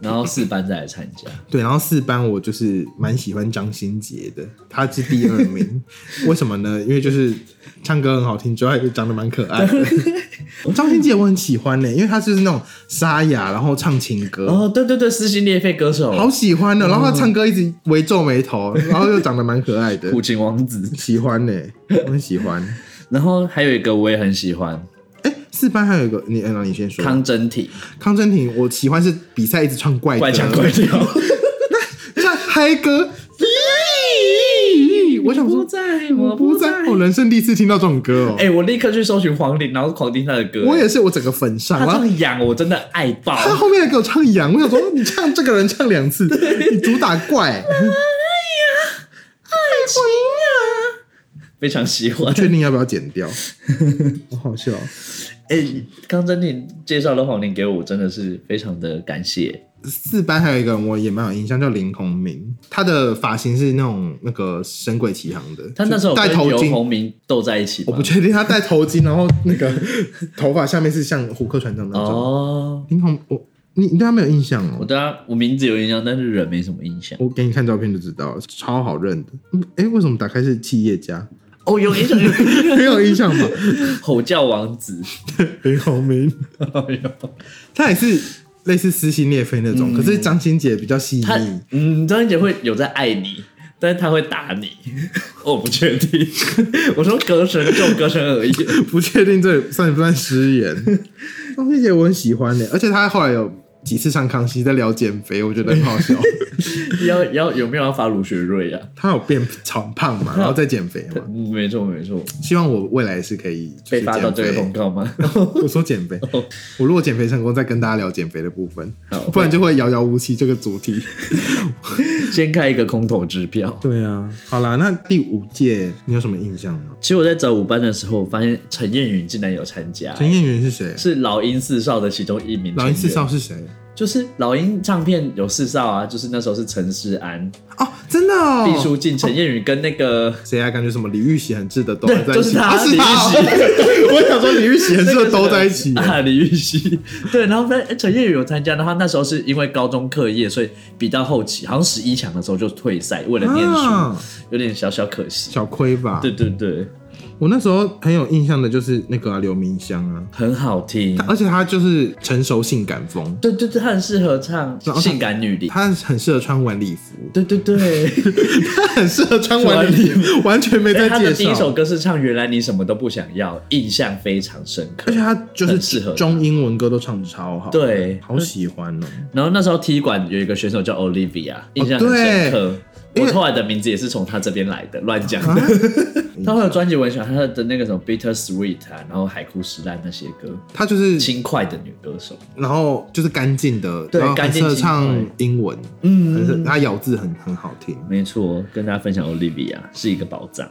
然后四班再来参加。对，然后四班我就是蛮喜欢张新杰的，他是第二名。为什么呢？因为就是唱歌很好听，主要也长得蛮可爱的。张新杰我很喜欢呢，因为他就是那种沙哑，然后唱情歌。哦，对对对，撕心裂肺歌手，好喜欢的，然后他唱歌一直微皱眉头，然后又长得蛮可爱的，苦情王子。喜欢呢，我很喜欢。然后还有一个我也很喜欢，哎，四班还有一个，你让你先说。康真婷，康真婷，我喜欢是比赛一直唱怪怪腔怪调。唱嗨歌。我想说，在，我不在，我人生第一次听到这种歌哦。哎、我立刻去搜寻黄龄，然后狂听他的歌。我也是，我整个粉上，他然后唱痒，我真的爱爆。他后面还给我唱羊，我想说你唱这个人唱两次，你主打怪，非常喜欢。确定要不要剪掉？好好笑。哎、刚真你介绍了黄龄给我，真的是非常的感谢。四班还有一个人我也蛮有印象，叫林宏明，他的发型是那种那个《神鬼奇航》的，他那时候戴头巾。跟游鸿明斗在一起，我不确定他戴头巾，然后那个头发下面是像胡克船长那种。哦，林宏，我你你对他没有印象哦？我对他我名字有印象，但是人没什么印象。我给你看照片就知道了，超好认的。嗯哎，为什么打开是企业家？哦，有印象，有印象 很有印象吧？吼叫王子。林宏明，哎呦他也是类似撕心裂肺那种，可是张欣姐比较细他腻。嗯，张姐会有在爱你，但是他会打你，我不确定。我说歌声就歌声而已。不确定这算不算失言。张欣姐我很喜欢的，而且她后来有几次上康熙在聊减肥，我觉得很好笑。要要有没有要发卢学瑞啊？他有变长胖嘛，然后再减肥嘛。嗯，没错没错，希望我未来是可以就是被发到这个通告吗？我说减肥，我如果减肥成功，再跟大家聊减肥的部分，不然就会遥遥无期这个主题。先开一个空头支票。对啊，好啦，那第五届你有什么印象吗？其实我在找五班的时候，发现陈燕云竟然有参加，陈燕云是谁？是老鹰四少的其中一名。老鹰四少，是谁？就是老鹰唱片有四少啊，就是那时候是陈世安、哦，真的哦，毕书尽、陈燕宇跟那个。谁啊？感觉什么李玉玺很值得都对在一起，就是他啊是他哦李玉我想说李玉玺很适合都在一起。啊，李玉玺，对，然后在陈燕宇有参加，然后那时候是因为高中课业，所以比到后期，好像十一强的时候就退赛，为了念书，啊有点小小可惜。小亏吧。对对对，我那时候很有印象的就是那个啊刘明湘啊，很好听。而且她就是成熟性感风，对对对，她很适合唱性感女领。她很适合穿晚礼服，对对对，她 很适合穿晚礼服，完全没在他的第一首。歌是唱《原来你什么都不想要》，印象非常深刻而且。她就是很适合中英文歌都唱的超好，，对，好喜欢哦。然后那时候踢馆有一个选手叫 Olivia，印象很深刻。我后来的名字也是从他这边来的，乱讲的。啊 他会有。专辑我很喜欢他的那个什么 Bitter Sweet 啊，然后海枯石烂那些歌，他就是，轻快的女歌手。然后就是干净的，对干净唱英文，嗯他咬字很很好听，没错，跟大家分享 Olivia 是一个宝藏。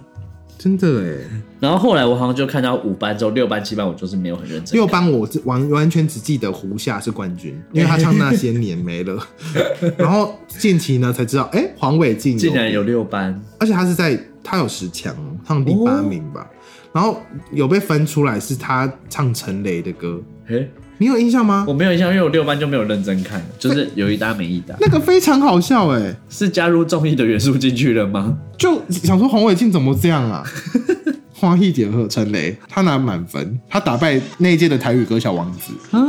真的哎。然后后来我好像就看到五班之后，六班、七班我就是没有很认真。六班我只完完全只记得胡夏是冠军，因为他唱那些年没了。然后近期呢才知道，哎、黄伟晋竟然有，六班，而且他是在他有十强，唱第八名吧。然后有被分出来是他唱陈雷的歌，诶，你有印象吗我？没有印象，因为我六班就没有认真看，就是有一搭没一搭。那个非常好笑哎、是加入综艺的元素进去了吗？就想说黄伟晋怎么这样啊？花艺结合陈雷，他拿满分，他打败那一届的台语歌小王子，啊，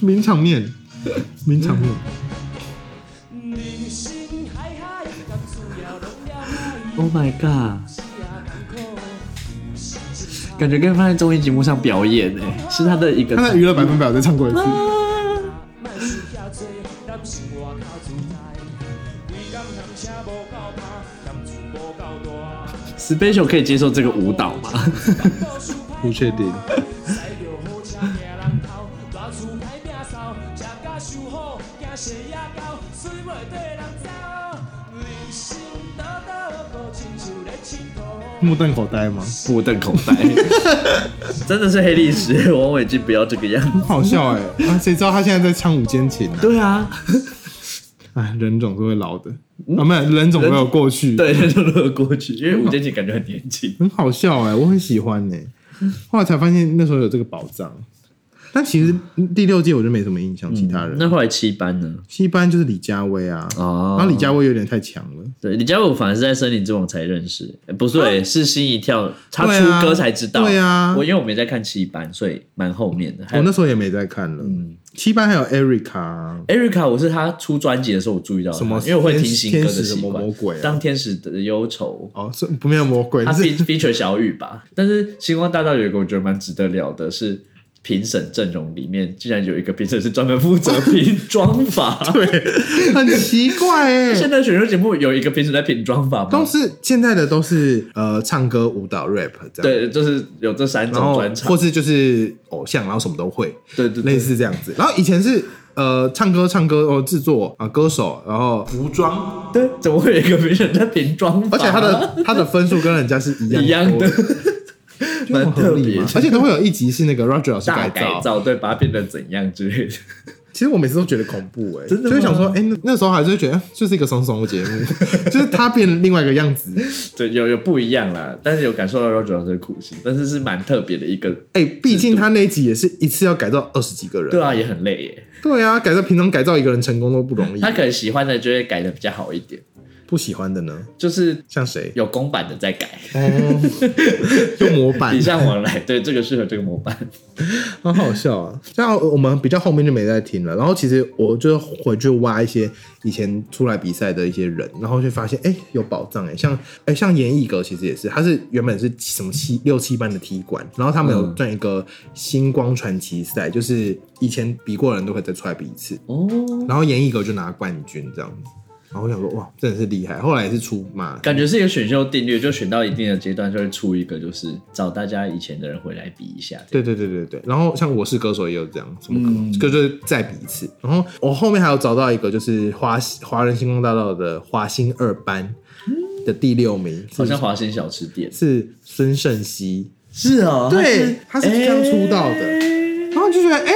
名场面，名场面。Oh my god！感觉跟放在综艺节目上表演诶，是他的一个他在娱乐百分百有再唱过一次。special 可以接受这个舞蹈吗？不确定。目瞪口呆吗？目瞪口呆，真的是黑历史。王伟基不要这个样子。好笑哎、啊，谁知道他现在在唱五间琴呢、对啊，哎，人总是会老的，啊，没有，人总会有过去。，对，人总会有过去，因为五间琴感觉很年轻。很好笑哎、我很喜欢哎、后来才发现那时候有这个宝藏，但其实第六届我就没什么印象，其他人。那后来七班呢？七班就是李佳薇啊，哦然后李佳薇有点太强了。对，李佳薇我反而是在《森林之王》才认识，诶不对，是心一跳，他出歌才知道。对啊我因为我没在看七班，所以蛮后面的。我那时候也没在看了。嗯七班还有 Erica，啊 Erica，我是他出专辑的时候我注意到他什么因为我会听天新歌的天使什么习惯。魔鬼啊当天使的忧愁，哦，是不没有魔鬼，他 feature 小雨吧。但是星光大道有一个我觉得蛮值得聊的是。评审阵容里面竟然有一个评审是专门负责评妆法，对，很奇怪哎、现在选秀节目有一个评审在评妆法吗？都是现在的都是呃唱歌、舞蹈、rap 这样，，对，就是有这三种专场。或，是就是偶像，然后什么都会，对对对。类似这样子。然后以前是呃唱歌、唱歌哦制作啊、歌手，然后。服装，对，怎么会有一个评审在评妆法？而且他的他的分数跟人家是一样一样的，蛮特别而且都会有一集是那个 Roger 老师大改造。改造，对，把它变得怎样之类的。其实我每次都觉得恐怖哎、真的吗就会想说，哎、那那时候还是会觉得就是一个怂怂的节目，就是他变另外一个样子。对，有有不一样啦，但是有感受到 Roger 老师的苦心，但是是蛮特别的一个。哎、毕竟他那一集也是一次要改造二十几个人。对啊，也很累耶。对啊，改造平常改造一个人成功都不容易。他可能喜欢的就会改的比较好一点，不喜欢的呢，就是像谁？有公版的在改，哦，用模板礼，尚往来。对，这个适合这个模板。很好笑啊。像我们比较后面就没再听了，然后其实我就回去挖一些以前出来比赛的一些人，然后就发现哎、有宝藏哎、像哎、像严艺格其实也是，他是原本是什么七六七班的踢馆，然后他们有嗯赚一个星光传奇赛，就是以前比过的人都会再出来比一次，哦，然后严艺格就拿冠军这样子。然后我想说，哇，真的是厉害。后来也是出嘛，感觉是一个选秀定律，就选到一定的阶段就会出一个，就是找大家以前的人回来比一下。对对对对对，然后像我是歌手也有这样，什么歌、就是再比一次。然后我后面还有找到一个，就是华华人星光大道的华星二班的第六名，好像华星小吃店。是孙盛熙，是哦对，他是刚出道的，然后就觉得哎。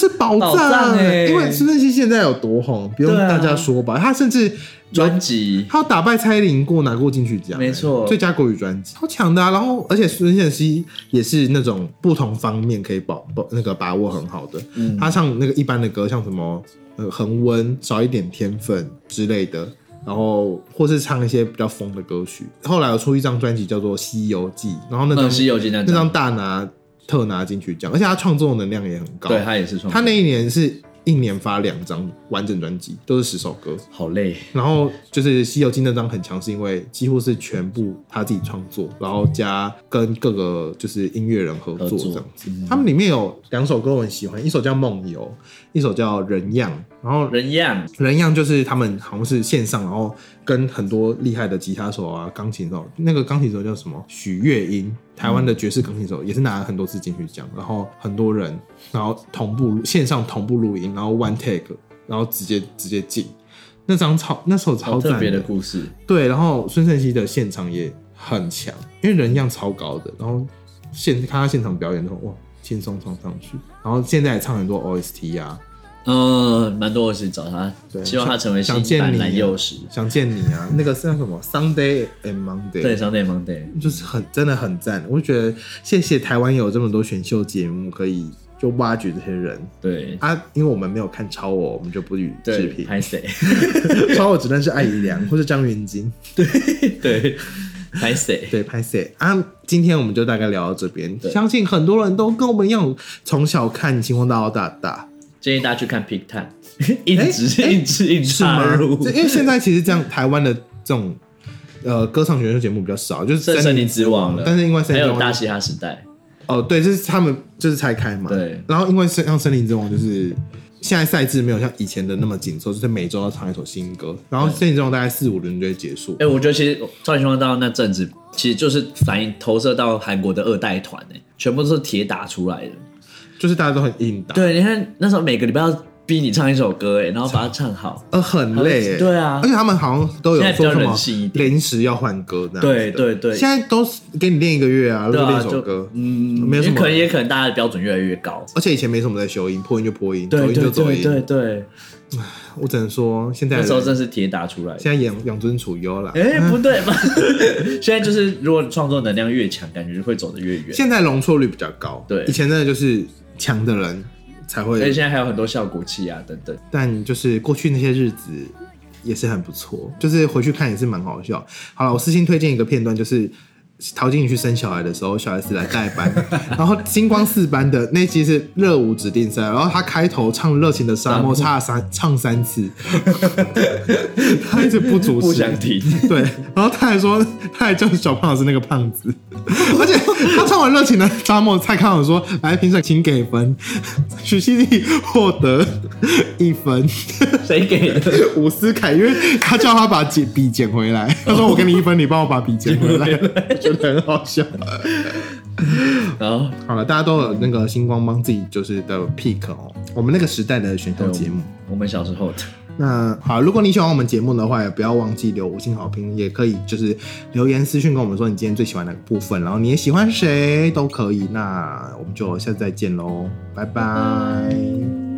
是宝宝藏哎欸因为孙盛熙现在有多红，不用大家说吧。他甚至专辑他有打败蔡依林过，拿过金曲奖，没错欸最佳国语专辑，超强的啊！然后，而且孙燕熙也是那种不同方面可以把把那个把握很好的。嗯他唱那个一般的歌，像什么呃恒温、少一点天分之类的，然后或是唱一些比较疯的歌曲。后来有出一张专辑叫做《西游记》，然后那张、嗯西游记那张大拿特拿金曲奖，而且他创作能量也很高。对他也是创作，他那一年是一年发两张完整专辑，都是十首歌。好累，然后就是《西游记》那张很强，是因为几乎是全部他自己创作，然后加跟各个就是音乐人合作合作这样子。他们里面有两首歌我很喜欢，一首叫《梦游》，一首叫《人样》。然后人样，人样就是他们好像是线上，然后跟很多厉害的吉他手啊、钢琴手，那个钢琴手叫什么？许月英，台湾的爵士钢琴手，也是拿了很多次金曲奖，然后很多人，然后同步线上同步录音，然后 one take，然后直接直接进。那张超那首超特别的故事。对，然后孙盛熙的现场也很强，因为人样超高的，然后现看他现场表演的时候，哇，轻松唱上去，然后现在也唱很多 OST 啊，嗯，蛮多我是找他，对希望他成为新版想见你蓝幼时。想见你啊，那个是叫什么？Sunday and Monday，对，Sunday Monday，就是很真的很赞，我就觉得谢谢台湾有这么多选秀节目可以就挖掘这些人。对。啊，因为我们没有看超我，我们就不予置对，评，拍谁？超我只认识艾怡良或是张元京，对，拍 谁？对，拍谁啊？今天我们就大概聊到这边，相信很多人都跟我们一样，从小看《星光大道》大大，建议大家去看 Pick Time，硬直哎硬直硬是吗？插因为现在其实这样，台湾的这种呃歌唱选秀节目比较少，就是森森林之王了，但是因为森林之王还有大嘻哈时代，哦，对，就是他们就是拆开嘛。对然后因为像像森林之王，就是现在赛制没有像以前的那么紧凑，就是每周要唱一首新歌，然后现在这种大概四五轮就会结束哎、。我觉得其实超级星光大道那阵子，其实就是反映投射到韩国的二代团，哎，全部都是铁打出来的。就是大家都很硬打，对，你看那时候每个礼拜要逼你唱一首歌，哎，然后把它唱好。呃，很累耶。对啊而且他们好像都有说什么临时要换歌这样对对对现在都是给你练一个月啊，练首歌，嗯，没有什么也可能也可能大家的标准越来越高。而且以前没什么在修音，破音就破音，走音就对对走音。对对，我只能说，现在那时候真是铁打出来的。现在养养尊处优了。哎、不对吧？现在就是，如果创作能量越强，感觉就会走得越远。现在容错率比较高，对以前真的就是强的人才会而且现在还有很多效果器啊，等等。但就是过去那些日子也是很不错，就是回去看也是蛮好笑。好了，我私信推荐一个片段，就是陶晶莹去生小孩的时候，小 S 来代班，然后星光四班的那期是热舞指定赛，然后他开头唱《热情的沙漠》差了三唱三次，他一直不主持，不想停。对，然后他还说，他还叫小胖老师那个胖子，而且他唱完《热情的沙漠》，蔡康永说：“来，评审请给分。”许熙娣获得一分，谁给的？伍思凯，因为他叫他把笔笔捡回来，他说：“我给你一分，你帮我把笔捡回来。”觉得很好笑。然后好了，大家都有那个星光帮自己就是的 pick 哦，我们那个时代的选秀节目。我们小时候的，那好，如果你喜欢我们节目的话，也不要忘记留五星好评，也可以就是留言私讯跟我们说你今天最喜欢哪个部分，然后你也喜欢谁都可以。那我们就下次再见喽，拜拜